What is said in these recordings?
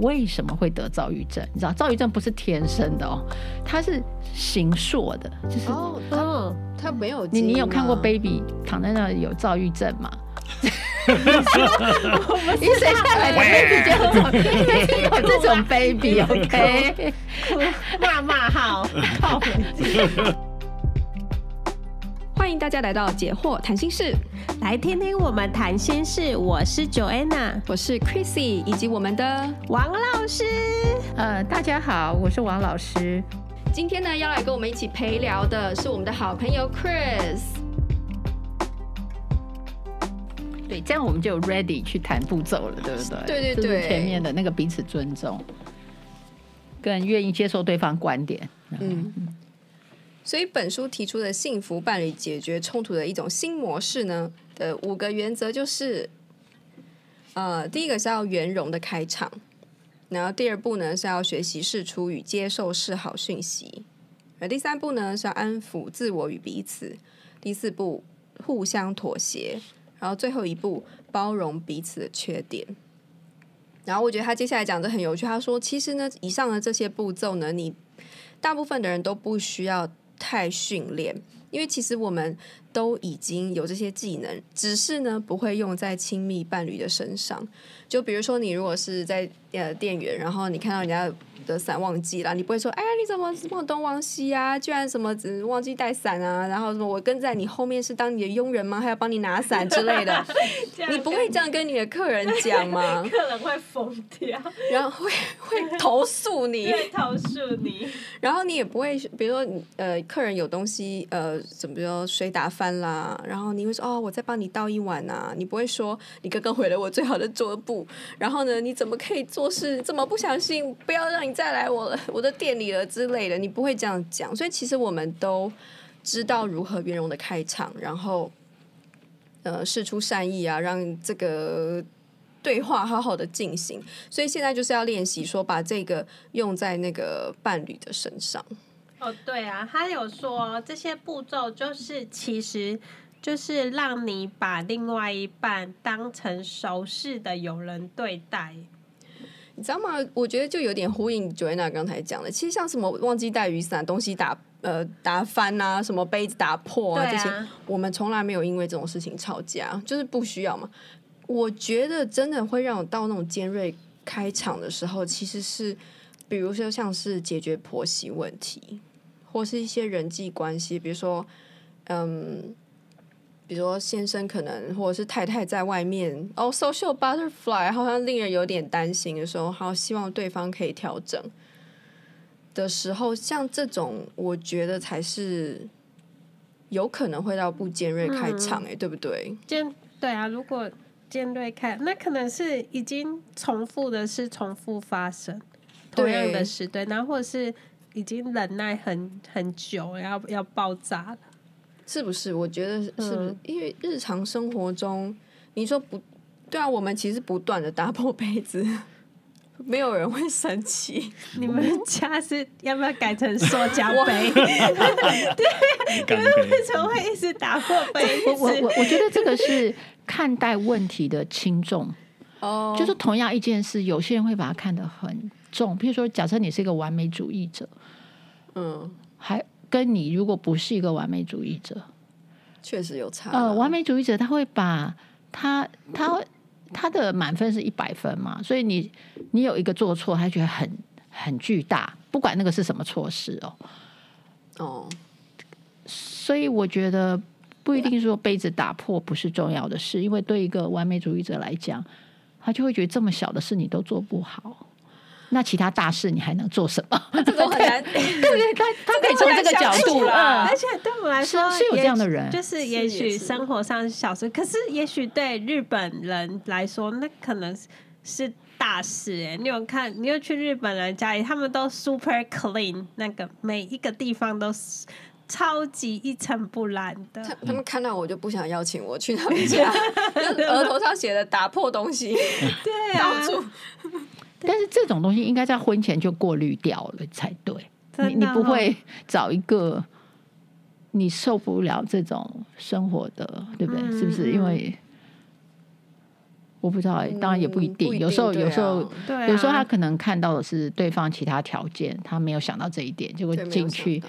为什么会得躁郁症？你知道，躁郁症不是天生的哦，它是形塑的，就是哦，哦他没有你，你有看过 baby 躺在那里有躁郁症吗？你生下来的 baby 就有 有这种 baby？OK，骂骂号，好。欢迎大家来到解惑谈心室，来听听我们谈心事。我是 Joanna，我是 Chrissy，以及我们的王老师。呃，大家好，我是王老师。今天呢，要来跟我们一起陪聊的是我们的好朋友 Chris。对，这样我们就 ready 去谈步骤了，对不对？对对对，就是前面的那个彼此尊重，更愿意接受对方观点。嗯。所以本书提出的幸福伴侣解决冲突的一种新模式呢的五个原则就是，呃，第一个是要圆融的开场，然后第二步呢是要学习释出与接受示好讯息，而第三步呢是要安抚自我与彼此，第四步互相妥协，然后最后一步包容彼此的缺点。然后我觉得他接下来讲的很有趣，他说其实呢，以上的这些步骤呢，你大部分的人都不需要。太训练，因为其实我们都已经有这些技能，只是呢不会用在亲密伴侣的身上。就比如说，你如果是在呃店员，然后你看到人家的伞忘记了，你不会说：“哎呀，你怎么忘东忘西啊？居然什么只忘记带伞啊？”然后什么我跟在你后面是当你的佣人吗？还要帮你拿伞之类的？你不会这样跟你的客人讲吗？客人会疯掉，然后会会投诉你，会投诉你。然后你也不会，比如说呃，客人有东西呃，怎么说水打翻啦，然后你会说：“哦，我再帮你倒一碗啊。”你不会说：“你刚刚毁了我最好的桌布。”然后呢？你怎么可以做事这么不小心？不要让你再来我我的店里了之类的，你不会这样讲。所以其实我们都知道如何圆融的开场，然后呃释出善意啊，让这个对话好好的进行。所以现在就是要练习说，把这个用在那个伴侣的身上。哦，对啊，他有说这些步骤就是其实。就是让你把另外一半当成熟识的友人对待，你知道吗？我觉得就有点呼应 Joanna 刚才讲的。其实像什么忘记带雨伞、东西打呃打翻啊，什么杯子打破啊，啊这些，我们从来没有因为这种事情吵架，就是不需要嘛。我觉得真的会让我到那种尖锐开场的时候，其实是比如说像是解决婆媳问题，或是一些人际关系，比如说嗯。比如说，先生可能或者是太太在外面哦，social butterfly 好像令人有点担心的时候，好希望对方可以调整的时候，像这种，我觉得才是有可能会到不尖锐开场，哎、嗯，对不对？尖对啊，如果尖锐开，那可能是已经重复的是重复发生，同样的事，对，然后或者是已经忍耐很很久，要要爆炸了。是不是？我觉得是不是？嗯、因为日常生活中，你说不对啊，我们其实不断的打破杯子，没有人会生气。你们家是要不要改成塑胶杯？对，你们为什么会一直打破杯子？我我我觉得这个是看待问题的轻重。哦，就是同样一件事，有些人会把它看得很重。譬如说，假设你是一个完美主义者，嗯，还。跟你如果不是一个完美主义者，确实有差。呃，完美主义者他会把他他他的满分是一百分嘛，所以你你有一个做错，他觉得很很巨大，不管那个是什么错事哦。哦，所以我觉得不一定说杯子打破不是重要的事，因为对一个完美主义者来讲，他就会觉得这么小的事你都做不好。那其他大事你还能做什么？这个很难，对不对？他他可以从这个角度 了，而且对我们来说是，有这样的人，就是也许生活上小事，可是也许对日本人来说，那可能是大事。哎，你有看？你有去日本人家里，他们都 super clean，那个每一个地方都是超级一尘不染的。他他们看到我就不想邀请我去他们家，额头上写的打破东西，对啊。但是这种东西应该在婚前就过滤掉了才对，哦、你你不会找一个你受不了这种生活的，对不对？嗯、是不是？因为我不知道、欸，当然也不一定。嗯、一定有时候，啊、有时候，有时候他可能看到的是对方其他条件，他没有想到这一点，结果进去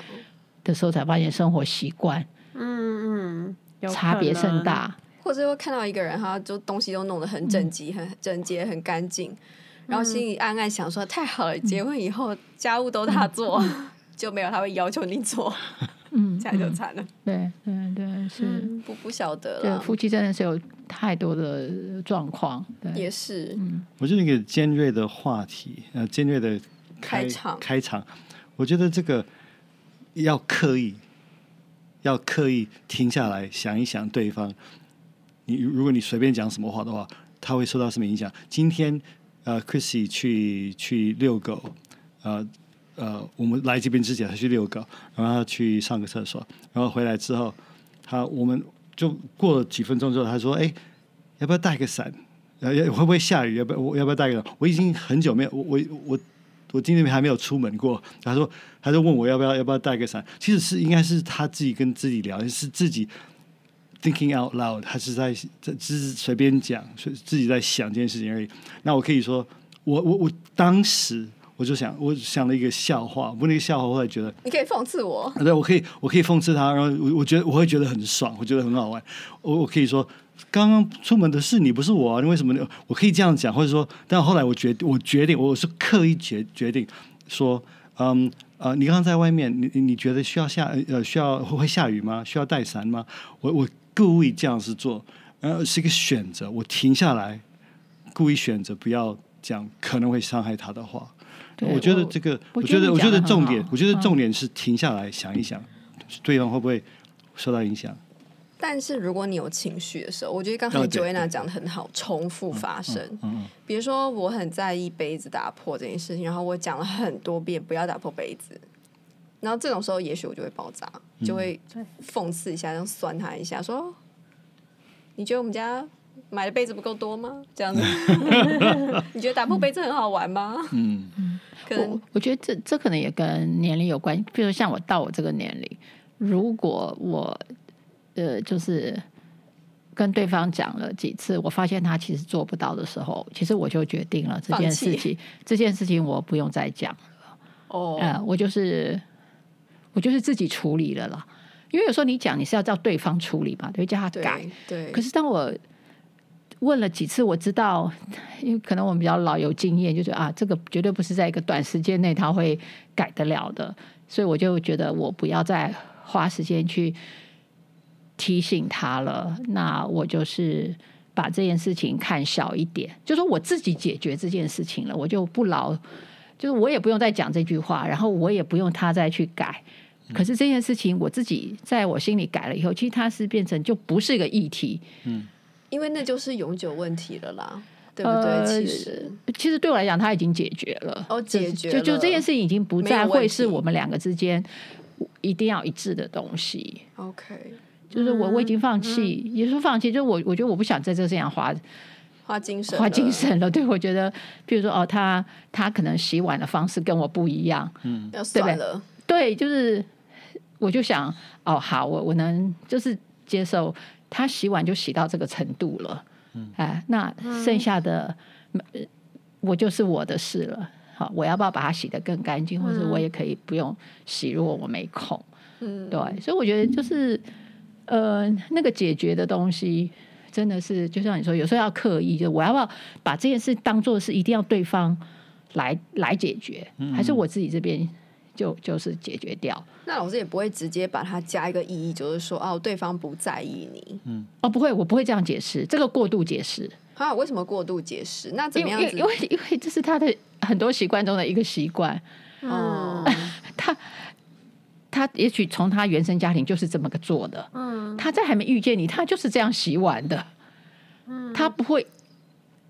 的时候才发现生活习惯，嗯嗯，差别甚大。或者会看到一个人，他就东西都弄得很整齐、很整洁、很干净，然后心里暗暗想说：“太好了，结婚以后家务都他做，就没有他会要求你做。”嗯，这样就惨了。对对对，是不不晓得了。对，夫妻真的是有太多的状况。对，也是。嗯，我觉得那个尖锐的话题，呃，尖锐的开场开场，我觉得这个要刻意，要刻意停下来想一想对方。你如果你随便讲什么话的话，他会受到什么影响？今天呃，Chrissy 去去遛狗，呃。呃，我们来这边之前，他去遛狗，然后去上个厕所，然后回来之后，他我们就过了几分钟之后，他说：“哎，要不要带个伞？呃，要会不会下雨？要不要我要不要带个？我已经很久没有，我我我我今天还没有出门过。他说，他就问我要不要要不要带个伞？其实是应该是他自己跟自己聊，是自己 thinking out loud，他是在在只是随便讲，自己在想这件事情而已。那我可以说，我我我当时。我就想，我想了一个笑话。不过那个笑话，我会觉得你可以讽刺我。对，我可以，我可以讽刺他。然后我我觉得我会觉得很爽，我觉得很好玩。我我可以说，刚刚出门的是你，不是我啊！你为什么？我可以这样讲，或者说，但后来我决我决定，我是刻意决决定说，嗯呃，你刚刚在外面，你你觉得需要下呃需要会下雨吗？需要带伞吗？我我故意这样子做，呃，是一个选择。我停下来，故意选择不要讲可能会伤害他的话。我觉得这个，我觉得，我觉得重点，我觉得重点是停下来想一想，对方会不会受到影响。但是如果你有情绪的时候，我觉得刚才 Joanna 讲的很好，重复发生。嗯，比如说我很在意杯子打破这件事情，然后我讲了很多遍不要打破杯子，然后这种时候也许我就会爆炸，就会讽刺一下，这样酸他一下，说你觉得我们家？买的杯子不够多吗？这样子，你觉得打破杯子很好玩吗？嗯，可能我，我觉得这这可能也跟年龄有关系。比如像我到我这个年龄，如果我呃就是跟对方讲了几次，我发现他其实做不到的时候，其实我就决定了这件事情，这件事情我不用再讲了。哦，呃，我就是我就是自己处理了啦。因为有时候你讲你是要叫对方处理嘛，对，叫他改。对。对，可是当我问了几次，我知道，因为可能我们比较老有经验，就觉得啊，这个绝对不是在一个短时间内他会改得了的，所以我就觉得我不要再花时间去提醒他了。那我就是把这件事情看小一点，就说我自己解决这件事情了，我就不劳，就是我也不用再讲这句话，然后我也不用他再去改。可是这件事情我自己在我心里改了以后，其实它是变成就不是一个议题，嗯。因为那就是永久问题了啦，对不对？呃、其实，其实对我来讲，他已经解决了。哦，解决就就这件事情已经不再会是我们两个之间一定要一致的东西。OK，就是我我已经放弃，嗯、也是放弃。就是我我觉得我不想在这这样花花精神，花精神了。对，我觉得，比如说哦，他他可能洗碗的方式跟我不一样，嗯，要算了。对，就是我就想，哦，好，我我能就是接受。他洗碗就洗到这个程度了，嗯、哎，那剩下的、嗯、我就是我的事了。好，我要不要把它洗得更干净，嗯、或者我也可以不用洗，如果我没空。嗯，对，所以我觉得就是呃，那个解决的东西真的是，就像你说，有时候要刻意，就我要不要把这件事当做是一定要对方来来解决，嗯、还是我自己这边？就就是解决掉，那老师也不会直接把它加一个意义，就是说哦，对方不在意你，嗯，哦，不会，我不会这样解释，这个过度解释。啊，为什么过度解释？那怎么样子？因为因为这是他的很多习惯中的一个习惯，哦、嗯，他他也许从他原生家庭就是这么个做的，嗯，他在还没遇见你，他就是这样洗碗的，嗯，他不会，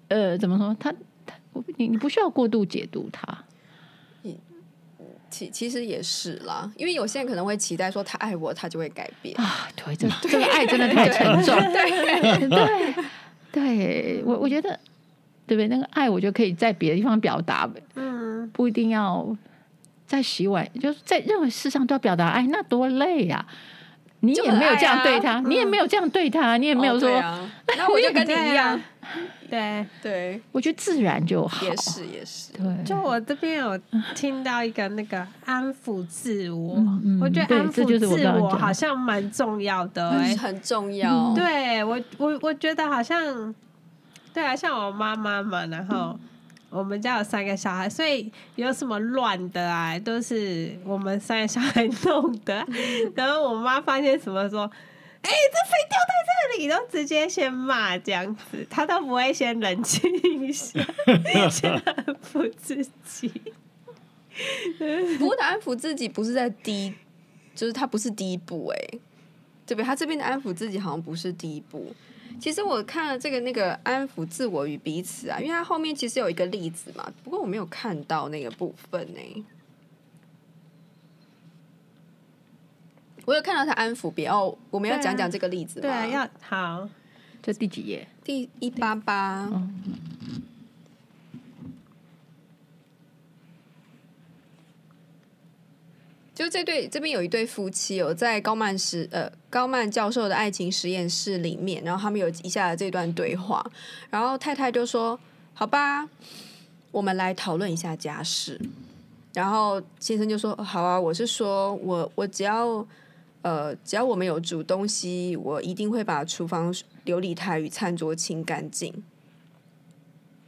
呃，怎么说？他他你你不需要过度解读他。其其实也是啦，因为有些人可能会期待说他爱我，他就会改变啊。对，这这个爱真的太沉重。对对对，我我觉得对不对？那个爱，我觉得可以在别的地方表达。嗯，不一定要在洗碗，就是在任何事上都要表达爱，那多累呀！你也没有这样对他，你也没有这样对他，你也没有说，那我就跟你 一样，对。对，我觉得自然就好。也是也是。对，就我这边有听到一个那个安抚自我，我觉得安抚自我好像蛮重要的、欸，很重要。对我我我觉得好像，对啊，像我妈妈嘛，然后。我们家有三个小孩，所以有什么乱的啊，都是我们三个小孩弄的。然后我妈发现什么，说：“哎、欸，这飞掉在这里！”都直接先骂这样子，她都不会先冷静一下，先安抚自己。不过的安抚自己不是在第一，就是他不是第一步哎、欸，对不对？他这边的安抚自己好像不是第一步。其实我看了这个那个安抚自我与彼此啊，因为它后面其实有一个例子嘛，不过我没有看到那个部分呢、欸。我有看到他安抚别哦，我们要讲讲这个例子吗？对啊，要好，这第几页？第一八八。就这对这边有一对夫妻有在高曼实呃高曼教授的爱情实验室里面，然后他们有以下的这段对话，然后太太就说：“好吧，我们来讨论一下家事。”然后先生就说：“好啊，我是说我我只要呃只要我们有煮东西，我一定会把厨房琉璃台与餐桌清干净。”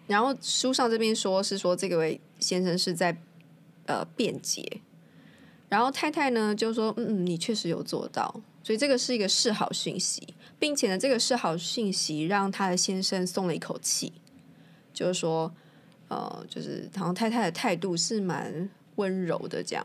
然后书上这边说是说这个位先生是在呃辩解。然后太太呢就说：“嗯，你确实有做到，所以这个是一个示好讯息，并且呢，这个示好讯息让他的先生松了一口气，就是说，呃，就是好像太太的态度是蛮温柔的这样。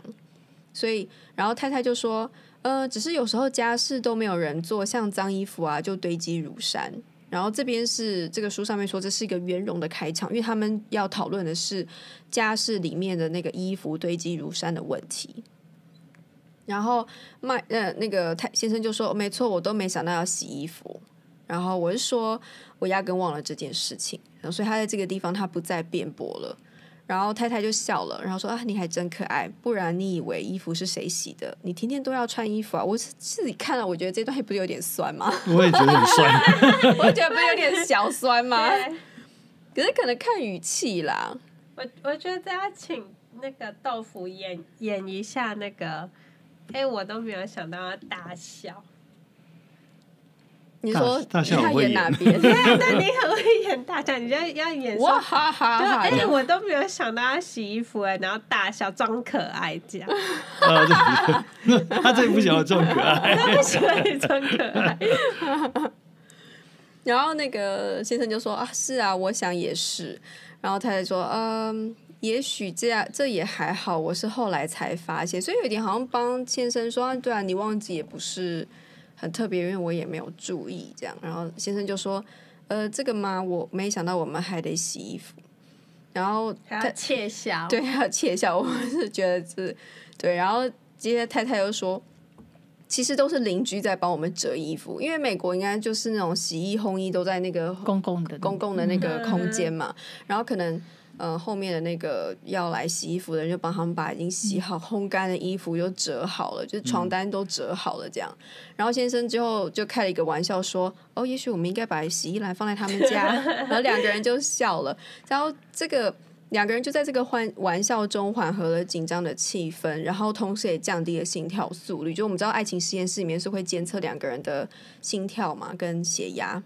所以，然后太太就说：呃，只是有时候家事都没有人做，像脏衣服啊就堆积如山。然后这边是这个书上面说这是一个圆融的开场，因为他们要讨论的是家事里面的那个衣服堆积如山的问题。”然后麦呃那个太先生就说：“没错，我都没想到要洗衣服。”然后我是说，我压根忘了这件事情。然后所以他在这个地方他不再辩驳了。然后太太就笑了，然后说：“啊，你还真可爱，不然你以为衣服是谁洗的？你天天都要穿衣服啊！”我自己看了，我觉得这段不是有点酸吗？我也觉得很酸，我觉得不是有点小酸吗？可是可能看语气啦。我我觉得要请那个豆腐演演一下那个。哎、欸，我都没有想到要大笑。你说大笑他演哪边？对，那你很会演大笑，你就要演哇哈哈哈！哎、欸，我都没有想到要洗衣服哎，然后大笑装可爱这样。啊，对，他最不喜欢装可爱，他不喜欢装可爱。然后那个先生就说啊，是啊，我想也是。然后太太说，嗯。也许这样，这也还好。我是后来才发现，所以有点好像帮先生说，啊对啊，你忘记也不是很特别，因为我也没有注意这样。然后先生就说：“呃，这个嘛，我没想到我们还得洗衣服。”然后他窃笑，对，他窃笑。我是觉得是，对。然后接着太太又说：“其实都是邻居在帮我们折衣服，因为美国应该就是那种洗衣烘衣都在那个公共的公共的那个空间嘛，嗯、然后可能。”呃，后面的那个要来洗衣服的人就帮他们把已经洗好、烘干的衣服又折好了，就是床单都折好了这样。然后先生之后就开了一个玩笑说：“哦，也许我们应该把洗衣篮放在他们家。”然后两个人就笑了。然后这个两个人就在这个欢玩笑中缓和了紧张的气氛，然后同时也降低了心跳速率。就我们知道，爱情实验室里面是会监测两个人的心跳嘛，跟血压。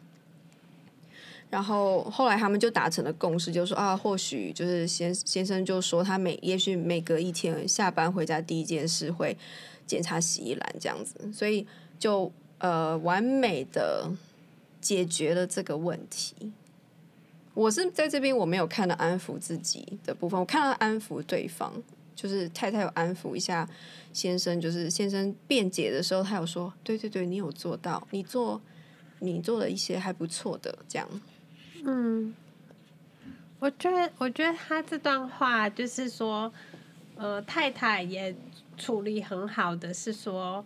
然后后来他们就达成了共识，就说啊，或许就是先先生就说他每也许每隔一天下班回家第一件事会检查洗衣篮这样子，所以就呃完美的解决了这个问题。我是在这边我没有看到安抚自己的部分，我看到安抚对方，就是太太有安抚一下先生，就是先生辩解的时候，他有说对对对，你有做到，你做你做了一些还不错的这样。嗯，我觉得，我觉得他这段话就是说，呃，太太也处理很好的，是说，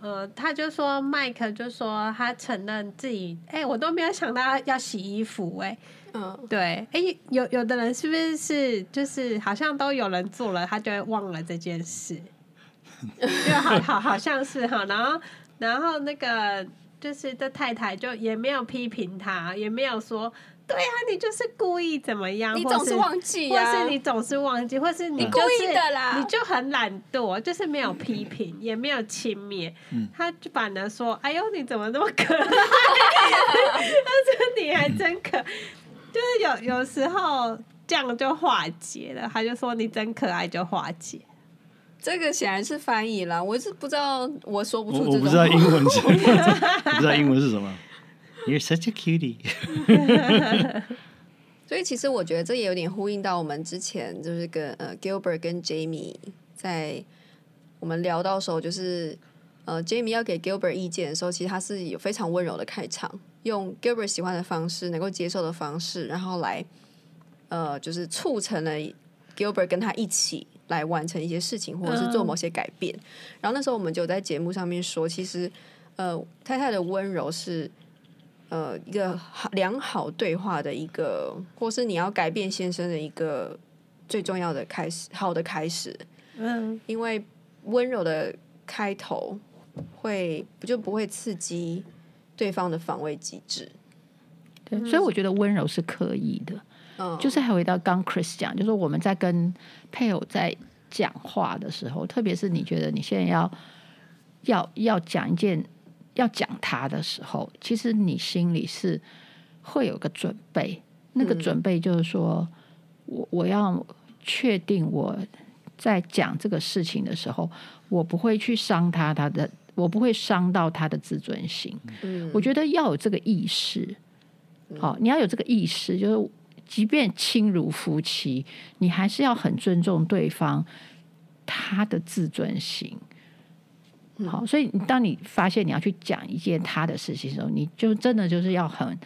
呃，他就说，麦克就说他承认自己，哎、欸，我都没有想到要洗衣服、欸，哎，嗯，对，哎、欸，有有的人是不是是就是好像都有人做了，他就会忘了这件事，就好好好像是哈，然后然后那个。就是这太太就也没有批评他，也没有说对啊，你就是故意怎么样？你总是忘记呀，或是你总是忘记，或是你故意的啦，你就很懒惰，就是没有批评，也没有轻蔑，他就反而说：“哎呦，你怎么那么可爱？” 他说：“你还真可，就是有有时候这样就化解了。”他就说：“你真可爱，就化解。”这个显然是翻译啦，我是不知道，我说不出。我不知道英文是，不知道英文是什么。You're such a cutie。所以其实我觉得这也有点呼应到我们之前就是跟呃 Gilbert 跟 Jamie 在我们聊到的时候，就是呃 Jamie 要给 Gilbert 意见的时候，其实他是有非常温柔的开场，用 Gilbert 喜欢的方式，能够接受的方式，然后来呃就是促成了 Gilbert 跟他一起来完成一些事情，或者是做某些改变。嗯、然后那时候我们就在节目上面说，其实呃太太的温柔是。呃，一个好良好对话的一个，或是你要改变先生的一个最重要的开始，好的开始。嗯，因为温柔的开头会不就不会刺激对方的防卫机制。对，所以我觉得温柔是可以的。嗯，就是还回到刚 Chris 讲，就是我们在跟配偶在讲话的时候，特别是你觉得你现在要要要讲一件。要讲他的时候，其实你心里是会有个准备。那个准备就是说，我我要确定我在讲这个事情的时候，我不会去伤他，他的我不会伤到他的自尊心。嗯，我觉得要有这个意识。好，你要有这个意识，就是即便亲如夫妻，你还是要很尊重对方他的自尊心。好，所以当你发现你要去讲一件他的事情的时候，你就真的就是要很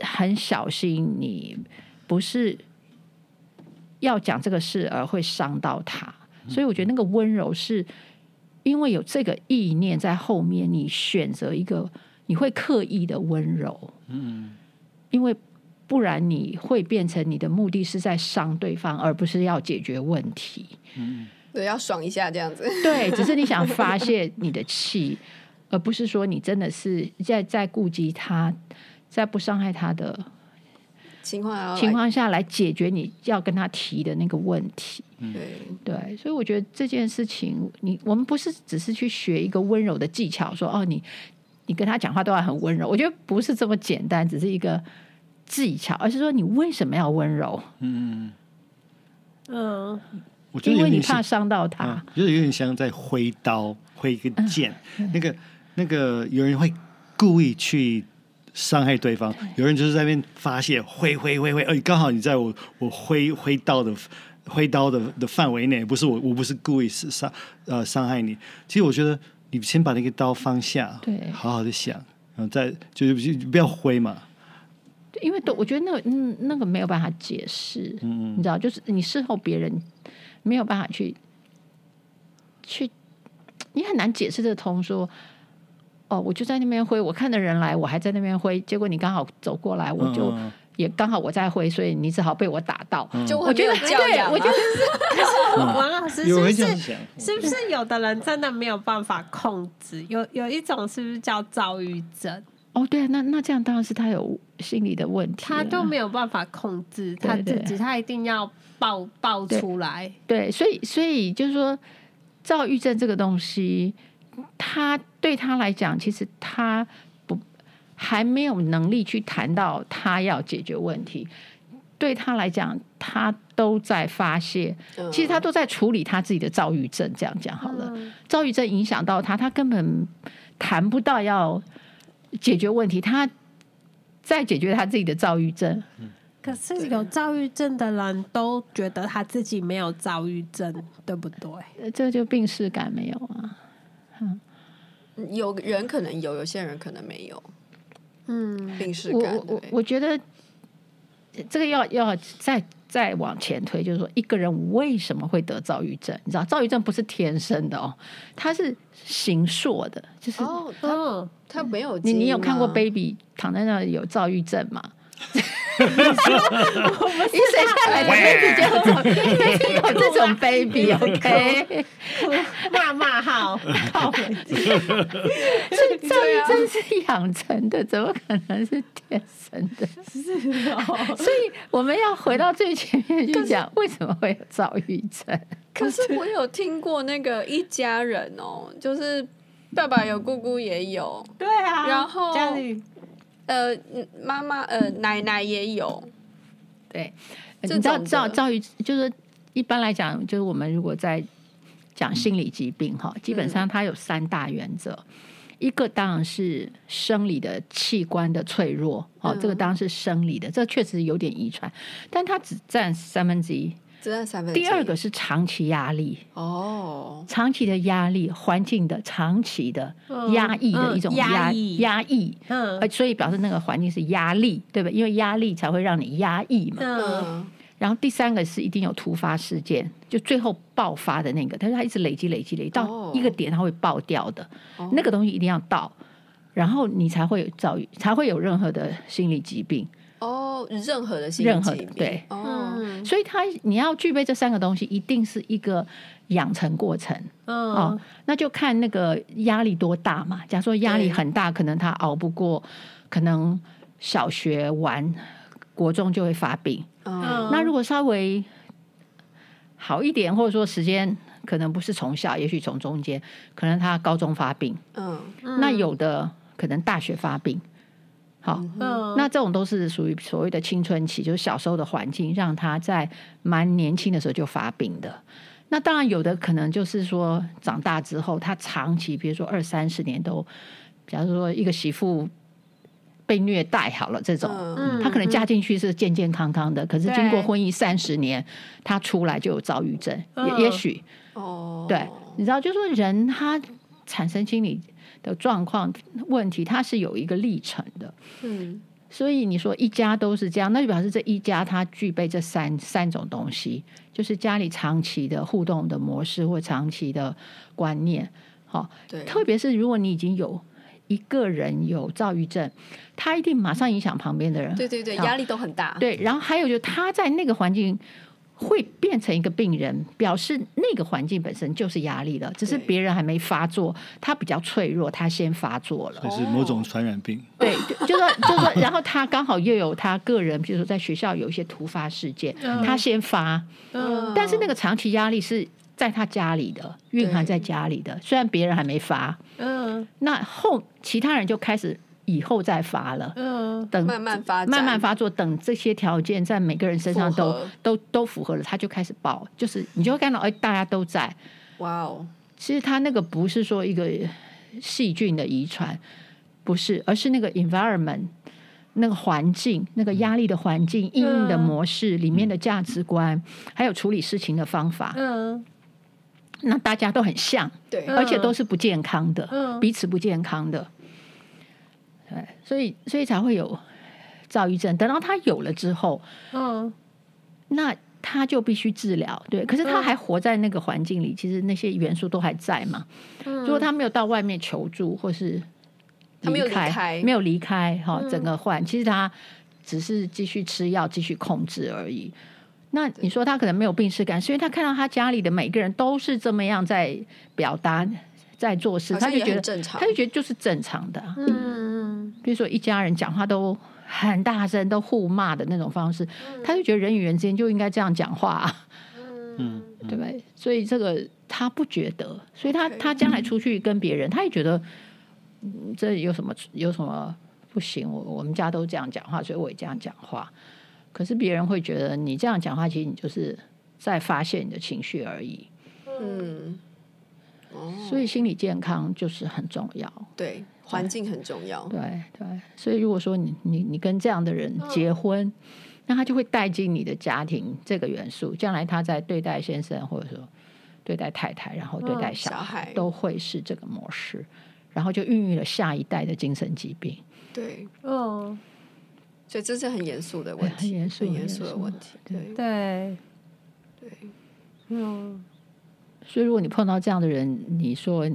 很小心，你不是要讲这个事而会伤到他。所以我觉得那个温柔是因为有这个意念在后面，你选择一个你会刻意的温柔，嗯，因为不然你会变成你的目的是在伤对方，而不是要解决问题，嗯。对，要爽一下这样子。对，只是你想发泄你的气，而不是说你真的是在在顾及他，在不伤害他的情况情况下来解决你要跟他提的那个问题。对对，所以我觉得这件事情，你我们不是只是去学一个温柔的技巧，说哦，你你跟他讲话都要很温柔。我觉得不是这么简单，只是一个技巧，而是说你为什么要温柔？嗯嗯。我觉得因为你怕伤到他，嗯，就是有点像在挥刀挥一个剑，嗯，那个那个有人会故意去伤害对方，有人就是在那边发泄挥挥挥挥，哎，刚好你在我我挥挥刀的挥刀的的范围内，不是我我不是故意是伤呃伤害你。其实我觉得你先把那个刀放下，对，好好的想，然后再就是不要挥嘛。因为都我觉得那个嗯那个没有办法解释，嗯，你知道，就是你事后别人。没有办法去去，你很难解释得通。说哦，我就在那边挥，我看的人来，我还在那边挥，结果你刚好走过来，我就也刚好我在挥，所以你只好被我打到。就我觉得对，我觉得是 王老师是不是是不是有的人真的没有办法控制？有有一种是不是叫躁郁症？哦，对啊，那那这样当然是他有心理的问题，他都没有办法控制他自己，他一定要。爆爆出来，对，对，所以所以就是说，躁郁症这个东西，他对他来讲，其实他不还没有能力去谈到他要解决问题。对他来讲，他都在发泄，其实他都在处理他自己的躁郁症。这样讲好了，嗯、躁郁症影响到他，他根本谈不到要解决问题，他在解决他自己的躁郁症。嗯可是有躁郁症的人都觉得他自己没有躁郁症，对不对？这就病视感没有啊。嗯，有人可能有，有些人可能没有。嗯，病视感。我我我觉得这个要要再再往前推，就是说一个人为什么会得躁郁症？你知道，躁郁症不是天生的哦，他是形塑的，就是哦，他他没有。你你有看过 baby 躺在那里有躁郁症吗？一生下来的 baby 就有这种，有这种 baby，OK，骂骂号，靠回去。所以躁郁症是养成的，怎么可能是天生的？是哦。所以我们要回到最前面去讲，为什么会有躁郁症？可是我有听过那个一家人哦，就是爸爸有，姑姑也有，对啊，然后家里。呃，妈妈呃，奶奶也有，对，你知道躁躁郁就是一般来讲，就是我们如果在讲心理疾病哈，基本上它有三大原则，嗯、一个当然是生理的器官的脆弱，哦、嗯，这个当然是生理的，这确实有点遗传，但它只占三分之一。第二个是长期压力。哦，长期的压力，环境的长期的压抑的一种压压抑，嗯，所以表示那个环境是压力，对吧？因为压力才会让你压抑嘛。嗯，然后第三个是一定有突发事件，就最后爆发的那个，但是它一直累积累积累积到一个点，它会爆掉的，那个东西一定要到，然后你才会有遭遇，才会有任何的心理疾病。哦，任何的心理疾病，对，嗯，所以他你要具备这三个东西，一定是一个养成过程，嗯，哦，那就看那个压力多大嘛。假如说压力很大，可能他熬不过，可能小学完，国中就会发病。嗯，那如果稍微好一点，或者说时间可能不是从小，也许从中间，可能他高中发病。嗯，那有的可能大学发病。好，嗯，那这种都是属于所谓的青春期，就是小时候的环境让他在蛮年轻的时候就发病的。那当然有的可能就是说长大之后，他长期比如说二三十年都，假如说一个媳妇被虐待好了这种，嗯，他可能嫁进去是健健康康的，可是经过婚姻三十年，他出来就有躁郁症，也也许，哦，对，你知道，就是说人他产生心理。的状况问题，它是有一个历程的，嗯，所以你说一家都是这样，那就表示这一家它具备这三三种东西，就是家里长期的互动的模式或长期的观念，好，对，特别是如果你已经有一个人有躁郁症，他一定马上影响旁边的人，对对对，压力都很大，对，然后还有就是他在那个环境。会变成一个病人，表示那个环境本身就是压力了，只是别人还没发作，他比较脆弱，他先发作了，这是某种传染病。对，就说就说，然后他刚好又有他个人，比如说在学校有一些突发事件，他先发，但是那个长期压力是在他家里的，蕴含在家里的，虽然别人还没发，嗯，那后其他人就开始。以后再发了，嗯，等慢慢发，慢慢发作，等这些条件在每个人身上都都都符合了，他就开始爆，就是你就会看到，哎，大家都在，哇哦！其实他那个不是说一个细菌的遗传，不是，而是那个 environment 那个环境，那个压力的环境、应用的模式、嗯、里面的价值观，还有处理事情的方法，嗯，那大家都很像，对，而且都是不健康的，嗯，彼此不健康的。对，所以所以才会有躁郁症。等到他有了之后，嗯，那他就必须治疗。对，可是他还活在那个环境里，其实那些元素都还在嘛。嗯，如果他没有到外面求助，或是离开，没有离开，没有离开哈，整个换，其实他只是继续吃药，继续控制而已。那你说他可能没有病耻感，是因为他看到他家里的每个人都是这么样在表达。在做事，他就觉得正常他就觉得就是正常的。嗯，比如说一家人讲话都很大声，都互骂的那种方式，他就觉得人与人之间就应该这样讲话。嗯，对不对？所以这个他不觉得，所以他他将来出去跟别人，他也觉得这有什么有什么不行？我我们家都这样讲话，所以我也这样讲话。可是别人会觉得你这样讲话，其实你就是在发泄你的情绪而已。嗯。所以心理健康就是很重要，对，环境很重要，对对。所以如果说你你你跟这样的人结婚，那他就会带进你的家庭这个元素，将来他在对待先生或者说对待太太，然后对待小孩，都会是这个模式，然后就孕育了下一代的精神疾病。对，嗯，所以这是很严肃的问题，很严肃严肃的问题，对。对。对，嗯。所以，如果你碰到这样的人，你说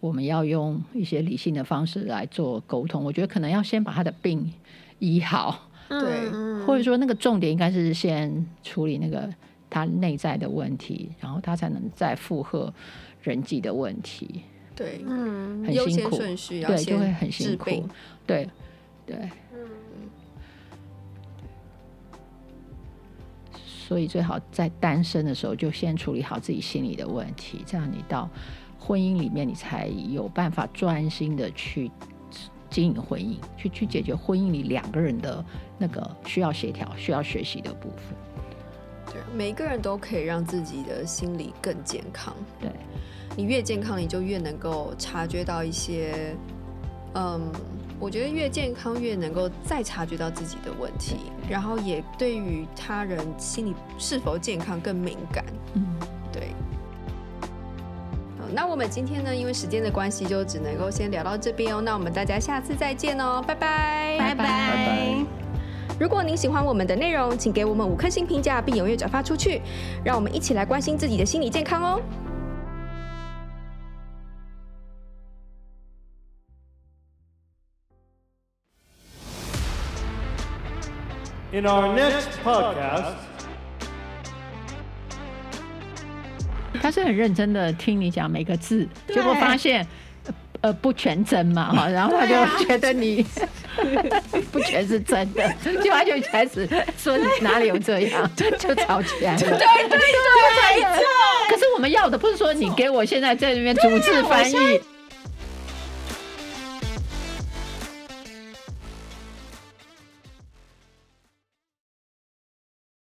我们要用一些理性的方式来做沟通，我觉得可能要先把他的病医好，对，或者说那个重点应该是先处理那个他内在的问题，然后他才能再负荷人际的问题。对，嗯，很辛苦，对，就会很辛苦，对，对，所以最好在单身的时候就先处理好自己心理的问题，这样你到婚姻里面，你才有办法专心的去经营婚姻，去去解决婚姻里两个人的那个需要协调、需要学习的部分。对，每一个人都可以让自己的心理更健康。对。你越健康，你就越能够察觉到一些，嗯，我觉得越健康越能够再察觉到自己的问题，然后也对于他人心理是否健康更敏感。嗯，对。好，那我们今天呢，因为时间的关系，就只能够先聊到这边哦。那我们大家下次再见哦，拜拜，拜拜。如果您喜欢我们的内容，请给我们五颗星评价，并踊跃转发出去，让我们一起来关心自己的心理健康哦。In our next podcast，他是很认真的听你讲每个字，结果发现呃不全真嘛 哈，然后他就觉得你 不全是真的，结果他就开始说你哪里有这样，就吵起来了。对对对，对，可是我们要的不是说你给我现在在那边逐字翻译。